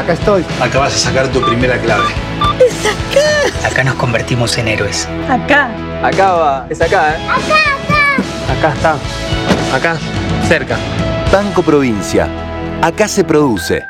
Acá estoy. Acá vas a sacar tu primera clave. ¡Es acá! Acá nos convertimos en héroes. Acá. Acá va. Es acá, ¿eh? Acá, acá. Acá está. Acá. Cerca. Banco Provincia. Acá se produce.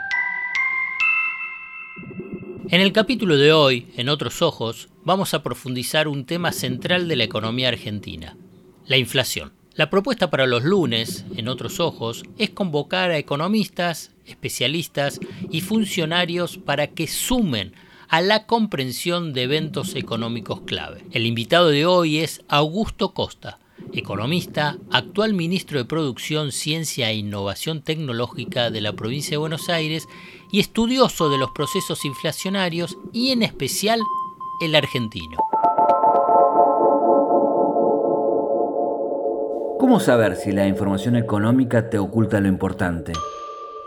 En el capítulo de hoy, en Otros Ojos, vamos a profundizar un tema central de la economía argentina, la inflación. La propuesta para los lunes, en otros ojos, es convocar a economistas, especialistas y funcionarios para que sumen a la comprensión de eventos económicos clave. El invitado de hoy es Augusto Costa, economista, actual ministro de Producción, Ciencia e Innovación Tecnológica de la provincia de Buenos Aires y estudioso de los procesos inflacionarios y en especial el argentino. ¿Cómo saber si la información económica te oculta lo importante?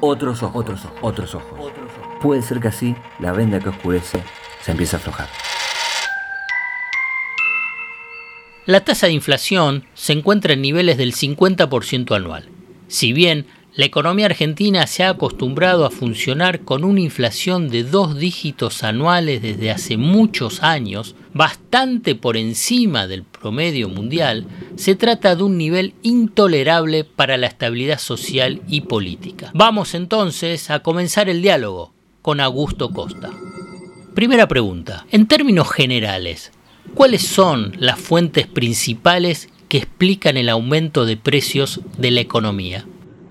otros ojos, otros ojos, otros ojos. Puede ser que así la venda que oscurece se empiece a aflojar. La tasa de inflación se encuentra en niveles del 50% anual. Si bien la economía argentina se ha acostumbrado a funcionar con una inflación de dos dígitos anuales desde hace muchos años, bastante por encima del promedio mundial, se trata de un nivel intolerable para la estabilidad social y política. Vamos entonces a comenzar el diálogo con Augusto Costa. Primera pregunta. En términos generales, ¿cuáles son las fuentes principales que explican el aumento de precios de la economía?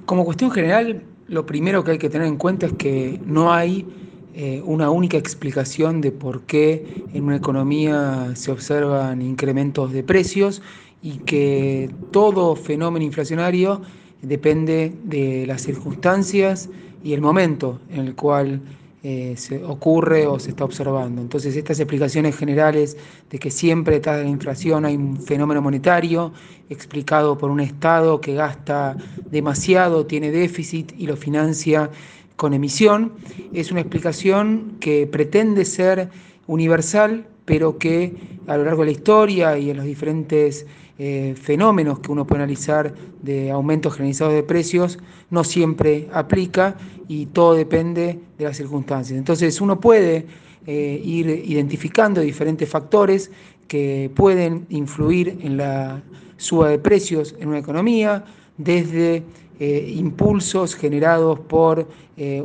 Como cuestión general, lo primero que hay que tener en cuenta es que no hay eh, una única explicación de por qué en una economía se observan incrementos de precios y que todo fenómeno inflacionario depende de las circunstancias y el momento en el cual eh, se ocurre o se está observando. Entonces, estas explicaciones generales de que siempre detrás de la inflación hay un fenómeno monetario explicado por un Estado que gasta demasiado, tiene déficit y lo financia con emisión, es una explicación que pretende ser universal, pero que a lo largo de la historia y en los diferentes eh, fenómenos que uno puede analizar de aumentos generalizados de precios no siempre aplica y todo depende de las circunstancias. Entonces uno puede eh, ir identificando diferentes factores que pueden influir en la suba de precios en una economía, desde eh, impulsos generados por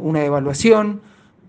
una devaluación,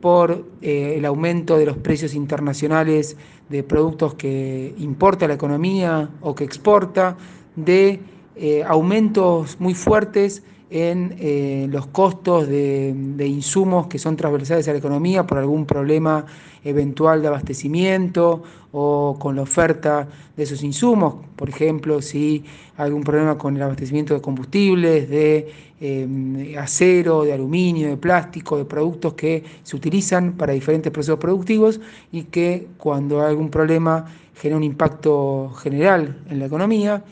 por el aumento de los precios internacionales de productos que importa la economía o que exporta, de eh, aumentos muy fuertes en eh, los costos de, insumos que son transversales a la economía por algún problema eventual de abastecimiento o con la oferta de esos insumos, por ejemplo, si hay algún problema con el abastecimiento de combustibles, de eh, acero, de aluminio, de plástico, de productos que se utilizan para diferentes procesos productivos y que cuando hay algún problema genera un impacto general en la economía.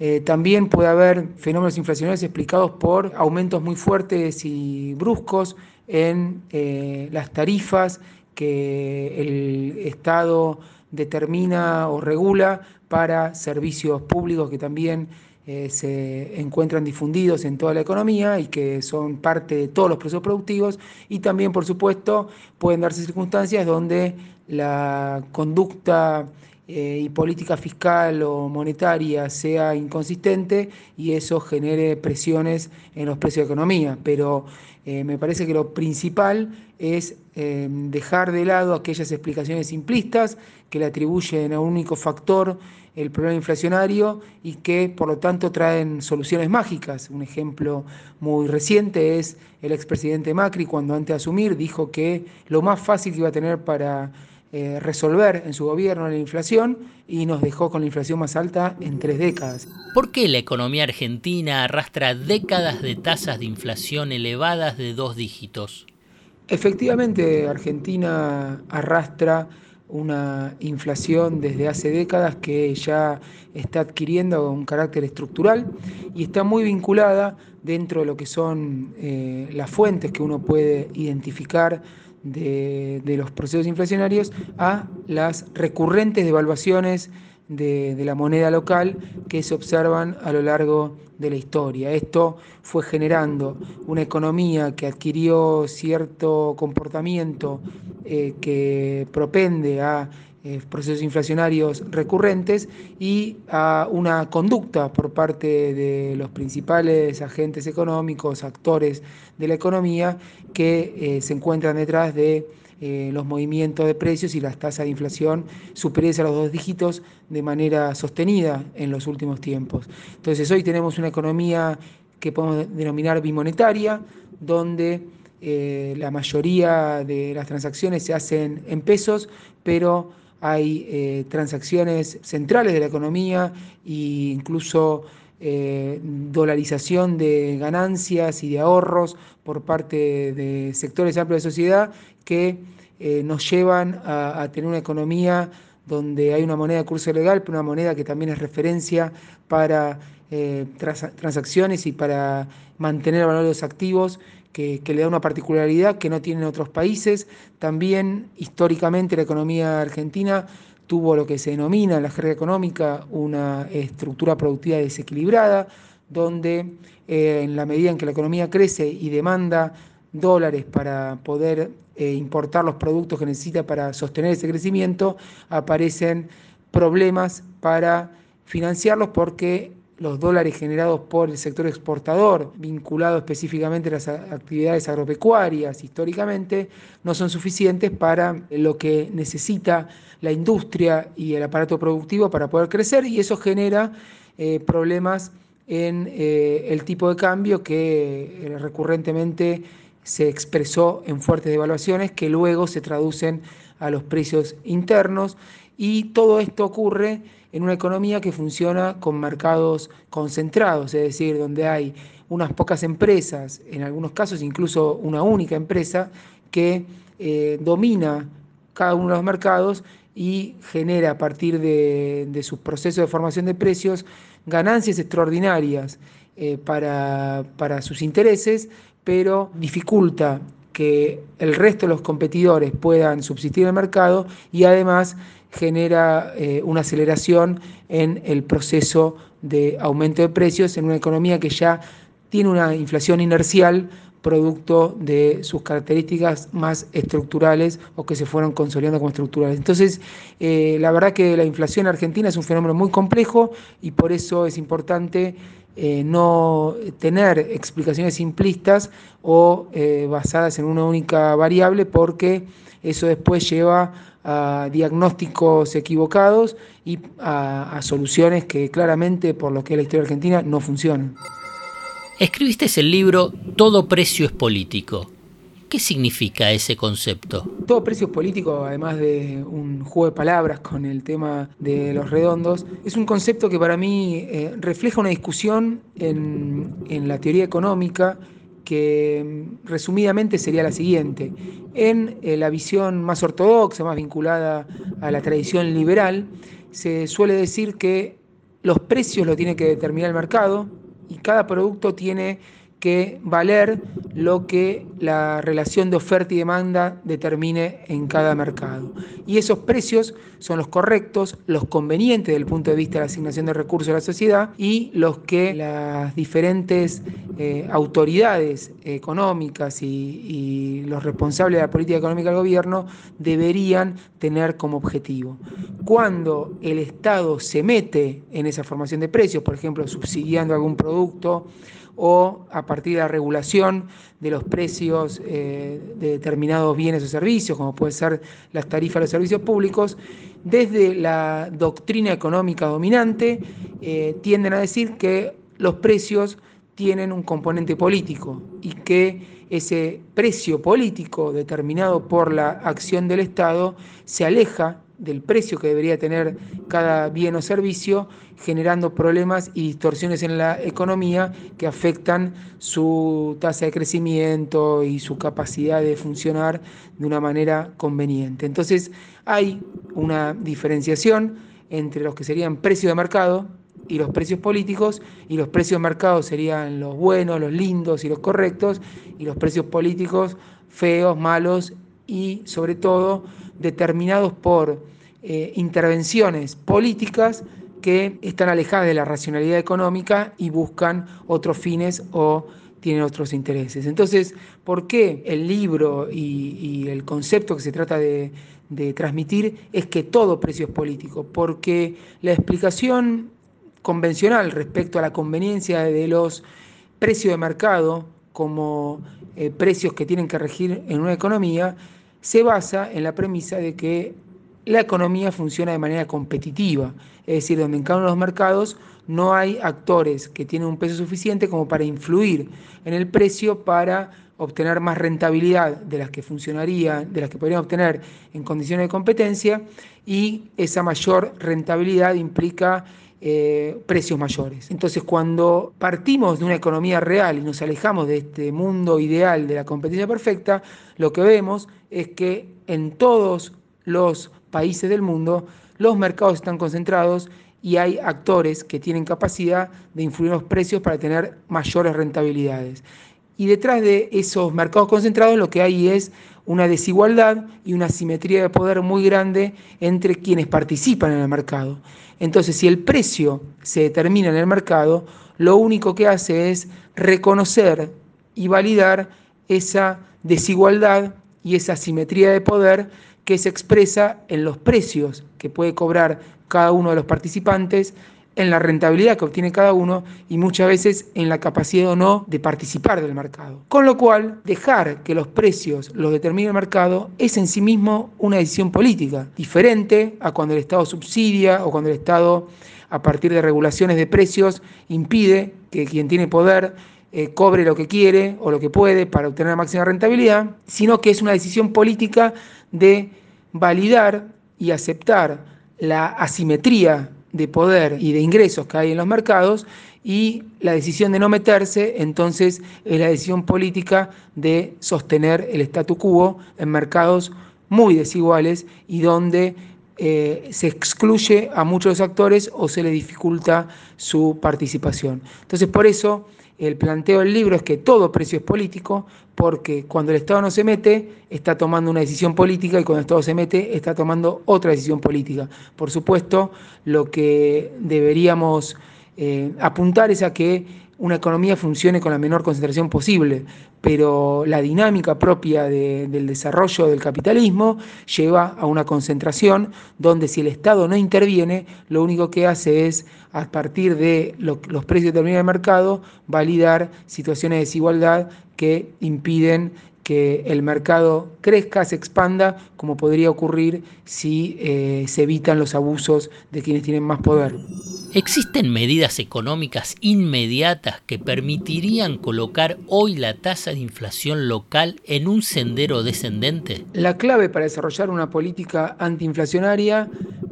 Eh, también puede haber fenómenos inflacionarios explicados por aumentos muy fuertes y bruscos en eh, las tarifas que el Estado determina o regula para servicios públicos que también eh, se encuentran difundidos en toda la economía y que son parte de todos los procesos productivos. Y también, por supuesto, pueden darse circunstancias donde la conducta eh, y política fiscal o monetaria sea inconsistente y eso genere presiones en los precios de economía. Pero eh, me parece que lo principal es eh, dejar de lado aquellas explicaciones simplistas que le atribuyen a un único factor el problema inflacionario y que por lo tanto traen soluciones mágicas. Un ejemplo muy reciente es el expresidente Macri cuando antes de asumir dijo que lo más fácil que iba a tener para eh, resolver en su gobierno la inflación y nos dejó con la inflación más alta en tres décadas. ¿Por qué la economía argentina arrastra décadas de tasas de inflación elevadas de dos dígitos? Efectivamente, Argentina arrastra una inflación desde hace décadas que ya está adquiriendo un carácter estructural y está muy vinculada dentro de lo que son eh, las fuentes que uno puede identificar de, los procesos inflacionarios a las recurrentes devaluaciones de, de, la moneda local que se observan a lo largo de la historia. Esto fue generando una economía que adquirió cierto comportamiento eh, que propende a eh, procesos inflacionarios recurrentes y a una conducta por parte de los principales agentes económicos, actores de la economía, que eh, se encuentran detrás de eh, los movimientos de precios y las tasas de inflación superiores a los dos dígitos de manera sostenida en los últimos tiempos. Entonces hoy tenemos una economía que podemos denominar bimonetaria, donde la mayoría de las transacciones se hacen en pesos, pero hay eh, transacciones centrales de la economía e incluso eh, dolarización de ganancias y de ahorros por parte de sectores amplios de sociedad que eh, nos llevan a, tener una economía donde hay una moneda de curso legal, pero una moneda que también es referencia para trans transacciones y para mantener el valor de los activos, que, le da una particularidad que no tienen otros países. También históricamente la economía argentina tuvo lo que se denomina en la jerga económica una estructura productiva desequilibrada, donde eh, en la medida en que la economía crece y demanda dólares para poder eh, importar los productos que necesita para sostener ese crecimiento, aparecen problemas para financiarlos porque los dólares generados por el sector exportador, vinculado específicamente a las actividades agropecuarias históricamente, no son suficientes para lo que necesita la industria y el aparato productivo para poder crecer y eso genera eh, problemas en eh, el tipo de cambio que eh, recurrentemente se expresó en fuertes devaluaciones que luego se traducen a los precios internos y todo esto ocurre en una economía que funciona con mercados concentrados, es decir, donde hay unas pocas empresas, en algunos casos incluso una única empresa, que eh, domina cada uno de los mercados y genera a partir de, sus procesos de formación de precios ganancias extraordinarias eh, para, para sus intereses, pero dificulta que el resto de los competidores puedan subsistir en el mercado y además genera eh, una aceleración en el proceso de aumento de precios en una economía que ya tiene una inflación inercial producto de sus características más estructurales o que se fueron consolidando como estructurales. Entonces, eh, la verdad que la inflación argentina es un fenómeno muy complejo y por eso es importante eh, no tener explicaciones simplistas o eh, basadas en una única variable porque eso después lleva a diagnósticos equivocados y a, a soluciones que claramente, por lo que es la historia argentina, no funcionan. Escribiste el libro Todo precio es político. ¿Qué significa ese concepto? Todo precio político, además de un juego de palabras con el tema de los redondos, es un concepto que para mí eh, refleja una discusión en, la teoría económica que resumidamente sería la siguiente. En eh, la visión más ortodoxa, más vinculada a la tradición liberal, se suele decir que los precios lo tiene que determinar el mercado y cada producto tiene que valer lo que la relación de oferta y demanda determine en cada mercado. Y esos precios son los correctos, los convenientes desde el punto de vista de la asignación de recursos a la sociedad y los que las diferentes eh, autoridades económicas y, y los responsables de la política económica del gobierno deberían tener como objetivo. Cuando el Estado se mete en esa formación de precios, por ejemplo, subsidiando algún producto, o a partir de la regulación de los precios eh, de determinados bienes o servicios, como pueden ser las tarifas de los servicios públicos, desde la doctrina económica dominante eh, tienden a decir que los precios tienen un componente político y que ese precio político determinado por la acción del Estado se aleja del precio que debería tener cada bien o servicio, generando problemas y distorsiones en la economía que afectan su tasa de crecimiento y su capacidad de funcionar de una manera conveniente. Entonces hay una diferenciación entre los que serían precios de mercado y los precios políticos, y los precios de mercado serían los buenos, los lindos y los correctos, y los precios políticos feos, malos y sobre todo determinados por eh, intervenciones políticas que están alejadas de la racionalidad económica y buscan otros fines o tienen otros intereses. Entonces, ¿por qué el libro y, el concepto que se trata de, transmitir es que todo precio es político? Porque la explicación convencional respecto a la conveniencia de los precios de mercado como eh, precios que tienen que regir en una economía, se basa en la premisa de que la economía funciona de manera competitiva, es decir, donde en cada uno de los mercados no hay actores que tienen un peso suficiente como para influir en el precio para obtener más rentabilidad de las que funcionaría, de las que podrían obtener en condiciones de competencia, y esa mayor rentabilidad implica eh, precios mayores. Entonces, cuando partimos de una economía real y nos alejamos de este mundo ideal de la competencia perfecta, lo que vemos es que en todos los países del mundo los mercados están concentrados y hay actores que tienen capacidad de influir en los precios para tener mayores rentabilidades. Y detrás de esos mercados concentrados lo que hay es una desigualdad y una simetría de poder muy grande entre quienes participan en el mercado. Entonces, si el precio se determina en el mercado, lo único que hace es reconocer y validar esa desigualdad y esa simetría de poder que se expresa en los precios que puede cobrar cada uno de los participantes en la rentabilidad que obtiene cada uno y muchas veces en la capacidad o no de participar del mercado. Con lo cual, dejar que los precios los determine el mercado es en sí mismo una decisión política, diferente a cuando el Estado subsidia o cuando el Estado, a partir de regulaciones de precios, impide que quien tiene poder eh, cobre lo que quiere o lo que puede para obtener la máxima rentabilidad, sino que es una decisión política de validar y aceptar la asimetría de poder y de ingresos que hay en los mercados y la decisión de no meterse, entonces es la decisión política de sostener el statu quo en mercados muy desiguales y donde eh, se excluye a muchos actores o se le dificulta su participación. Entonces por eso el planteo del libro es que todo precio es político, porque cuando el Estado no se mete, está tomando una decisión política y cuando el Estado se mete, está tomando otra decisión política. Por supuesto, lo que deberíamos eh, apuntar es a que una economía funcione con la menor concentración posible, pero la dinámica propia del desarrollo del capitalismo lleva a una concentración donde si el Estado no interviene, lo único que hace es, a partir de los precios que termina el mercado, validar situaciones de desigualdad que impiden que el mercado crezca, se expanda, como podría ocurrir si eh, se evitan los abusos de quienes tienen más poder. ¿Existen medidas económicas inmediatas que permitirían colocar hoy la tasa de inflación local en un sendero descendente? La clave para desarrollar una política antiinflacionaria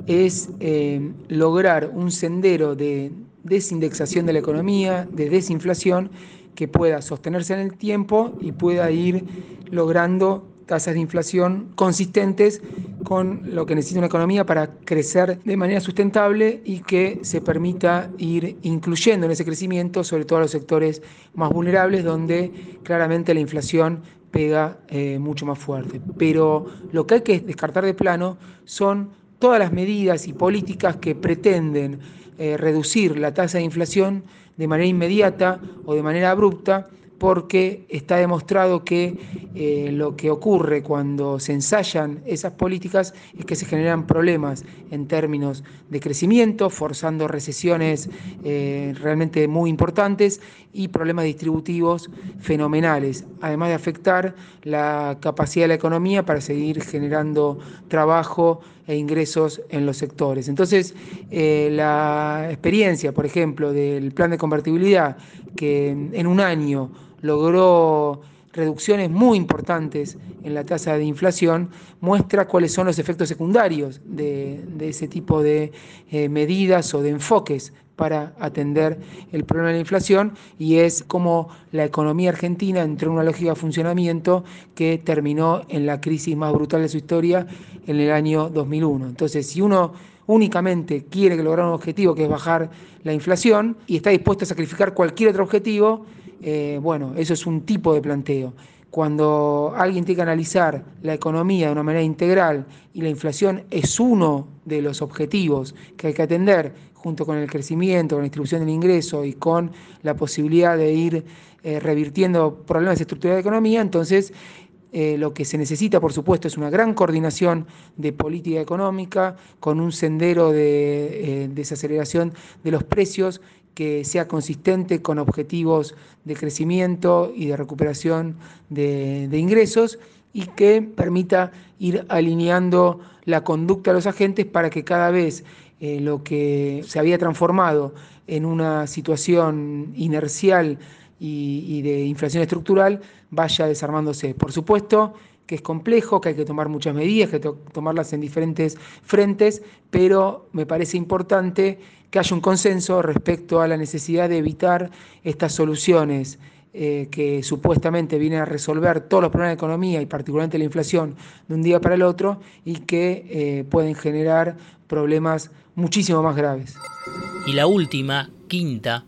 es eh, lograr un sendero de desindexación de la economía, de desinflación, que pueda sostenerse en el tiempo y pueda ir logrando tasas de inflación consistentes con lo que necesita una economía para crecer de manera sustentable y que se permita ir incluyendo en ese crecimiento sobre todo a los sectores más vulnerables donde claramente la inflación pega eh, mucho más fuerte. Pero lo que hay que descartar de plano son todas las medidas y políticas que pretenden eh, reducir la tasa de inflación de manera inmediata o de manera abrupta, porque está demostrado que eh, lo que ocurre cuando se ensayan esas políticas es que se generan problemas en términos de crecimiento, forzando recesiones eh, realmente muy importantes y problemas distributivos fenomenales, además de afectar la capacidad de la economía para seguir generando trabajo e ingresos en los sectores. Entonces, eh, la experiencia, por ejemplo, del plan de convertibilidad, que en un año logró reducciones muy importantes en la tasa de inflación, muestra cuáles son los efectos secundarios de, ese tipo de eh, medidas o de enfoques para atender el problema de la inflación y es como la economía argentina entró en una lógica de funcionamiento que terminó en la crisis más brutal de su historia en el año 2001. Entonces, si uno únicamente quiere lograr un objetivo que es bajar la inflación y está dispuesto a sacrificar cualquier otro objetivo, eh, bueno, eso es un tipo de planteo. Cuando alguien tiene que analizar la economía de una manera integral y la inflación es uno de los objetivos que hay que atender, junto con el crecimiento, con la distribución del ingreso y con la posibilidad de ir eh, revirtiendo problemas estructurales de la economía, entonces eh, lo que se necesita, por supuesto, es una gran coordinación de política económica, con un sendero de eh, desaceleración de los precios que sea consistente con objetivos de crecimiento y de recuperación de, ingresos y que permita ir alineando la conducta de los agentes para que cada vez eh, lo que se había transformado en una situación inercial y, de inflación estructural vaya desarmándose. Por supuesto que es complejo, que hay que tomar muchas medidas, que hay que tomarlas en diferentes frentes, pero me parece importante que haya un consenso respecto a la necesidad de evitar estas soluciones eh, que supuestamente vienen a resolver todos los problemas de economía y particularmente la inflación de un día para el otro y que eh, pueden generar problemas muchísimo más graves. Y la última, quinta,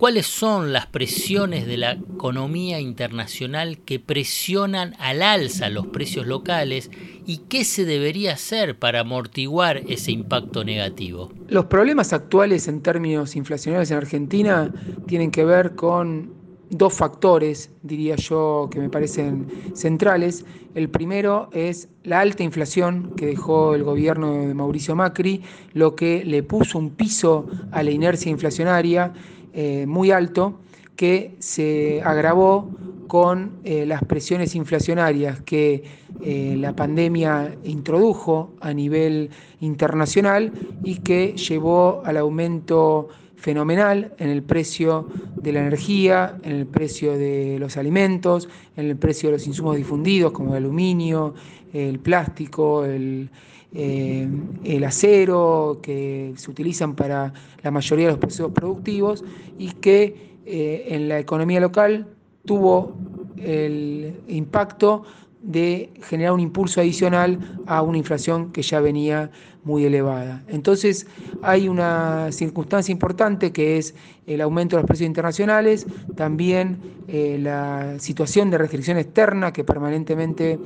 ¿Cuáles son las presiones de la economía internacional que presionan al alza los precios locales y qué se debería hacer para amortiguar ese impacto negativo? Los problemas actuales en términos inflacionarios en Argentina tienen que ver con dos factores, diría yo, que me parecen centrales. El primero es la alta inflación que dejó el gobierno de Mauricio Macri, lo que le puso un piso a la inercia inflacionaria eh, muy alto que se agravó con eh, las presiones inflacionarias que eh, la pandemia introdujo a nivel internacional y que llevó al aumento fenomenal en el precio de la energía, en el precio de los alimentos, en el precio de los insumos difundidos como el aluminio, el plástico, el, eh, el acero, que se utilizan para la mayoría de los procesos productivos y que eh, en la economía local tuvo el impacto de generar un impulso adicional a una inflación que ya venía muy elevada. Entonces hay una circunstancia importante que es el aumento de los precios internacionales, también eh, la situación de restricción externa que permanentemente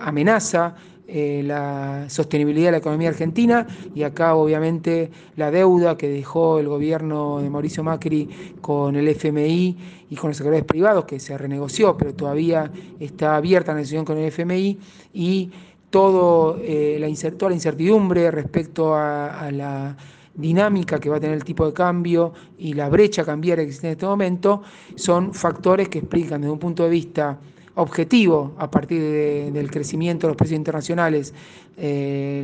amenaza eh, la sostenibilidad de la economía argentina y acá obviamente la deuda que dejó el gobierno de Mauricio Macri con el FMI y con los sectores privados que se renegoció pero todavía está abierta la negociación con el FMI y todo, eh, la, toda la incertidumbre respecto a, la dinámica que va a tener el tipo de cambio y la brecha cambiaria que existe en este momento son factores que explican desde un punto de vista objetivo a partir del crecimiento de los precios internacionales, eh,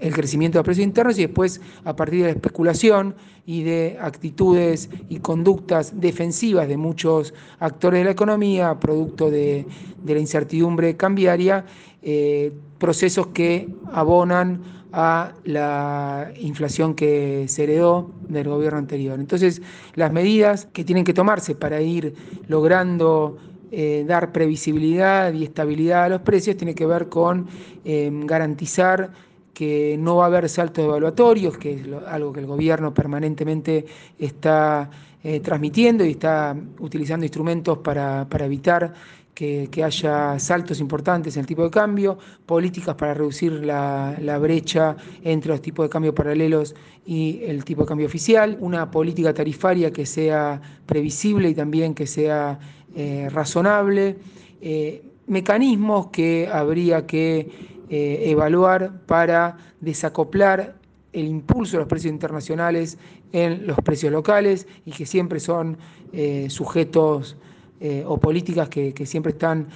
el crecimiento de los precios internos y después a partir de la especulación y de actitudes y conductas defensivas de muchos actores de la economía, producto de, la incertidumbre cambiaria, eh, procesos que abonan a la inflación que se heredó del gobierno anterior. Entonces, las medidas que tienen que tomarse para ir logrando eh, dar previsibilidad y estabilidad a los precios tiene que ver con em, garantizar que no va a haber saltos evaluatorios, que es algo que el gobierno permanentemente está eh, transmitiendo y está utilizando instrumentos para, evitar que, haya saltos importantes en el tipo de cambio, políticas para reducir la, la, brecha entre los tipos de cambio paralelos y el tipo de cambio oficial, una política tarifaria que sea previsible y también que sea eh, razonable, eh, mecanismos que habría que eh, evaluar para desacoplar el impulso de los precios internacionales en los precios locales y que siempre son sujetos o políticas que, siempre están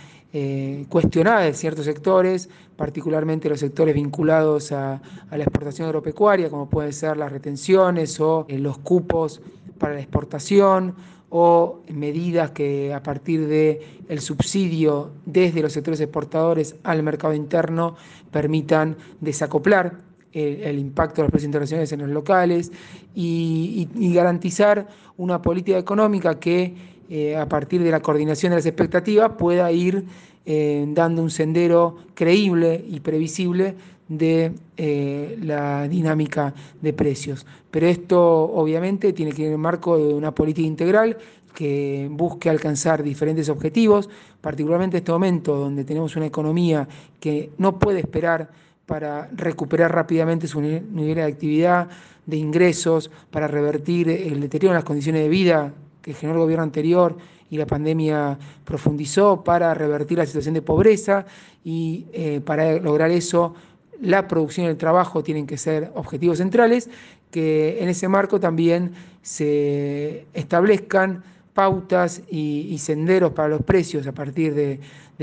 cuestionadas en ciertos sectores, particularmente los sectores vinculados a, la exportación agropecuaria, como pueden ser las retenciones o los cupos para la exportación o medidas que a partir del el subsidio desde los sectores exportadores al mercado interno permitan desacoplar el, impacto de los precios internacionales en los locales y, garantizar una política económica que eh, a partir de la coordinación de las expectativas pueda ir eh, dando un sendero creíble y previsible de eh, la dinámica de precios. Pero esto obviamente tiene que ir en el marco de una política integral que busque alcanzar diferentes objetivos, particularmente en este momento donde tenemos una economía que no puede esperar para recuperar rápidamente su nivel de actividad, de ingresos, para revertir el deterioro en las condiciones de vida que generó el gobierno anterior y la pandemia profundizó, para revertir la situación de pobreza y eh, para lograr eso la producción y el trabajo tienen que ser objetivos centrales, que en ese marco también se establezcan pautas y, senderos para los precios a partir de,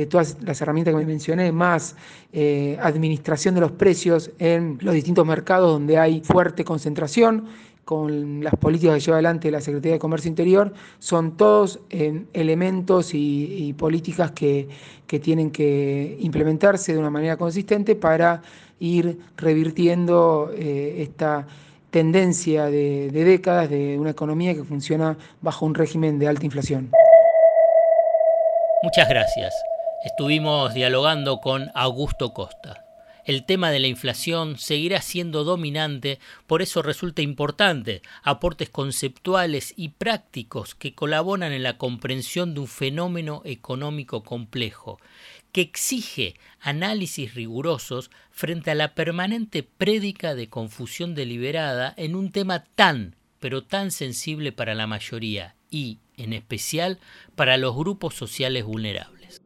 todas las herramientas que me mencioné, más eh, administración de los precios en los distintos mercados donde hay fuerte concentración con las políticas que lleva adelante la Secretaría de Comercio Interior, son todos eh, elementos y, políticas que, tienen que implementarse de una manera consistente para ir revirtiendo eh, esta tendencia de, de décadas de una economía que funciona bajo un régimen de alta inflación. Muchas gracias. Estuvimos dialogando con Augusto Costa. El tema de la inflación seguirá siendo dominante, por eso resulta importante aportes conceptuales y prácticos que colaboran en la comprensión de un fenómeno económico complejo, que exige análisis rigurosos frente a la permanente prédica de confusión deliberada en un tema tan, pero tan sensible para la mayoría y, en especial, para los grupos sociales vulnerables.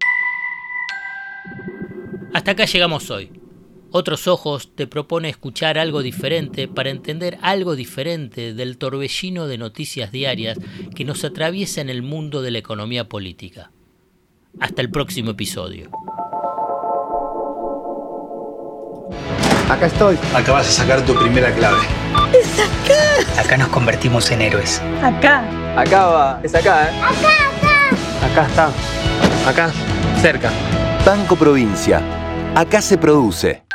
Hasta acá llegamos hoy. Otros Ojos te propone escuchar algo diferente para entender algo diferente del torbellino de noticias diarias que nos atraviesa en el mundo de la economía política. Hasta el próximo episodio. Acá estoy. Acá vas a sacar tu primera clave. ¡Es acá! Acá nos convertimos en héroes. Acá. Acá va. Es acá, ¿eh? Acá, acá. Acá está. Acá. Cerca. Banco Provincia. Acá se produce.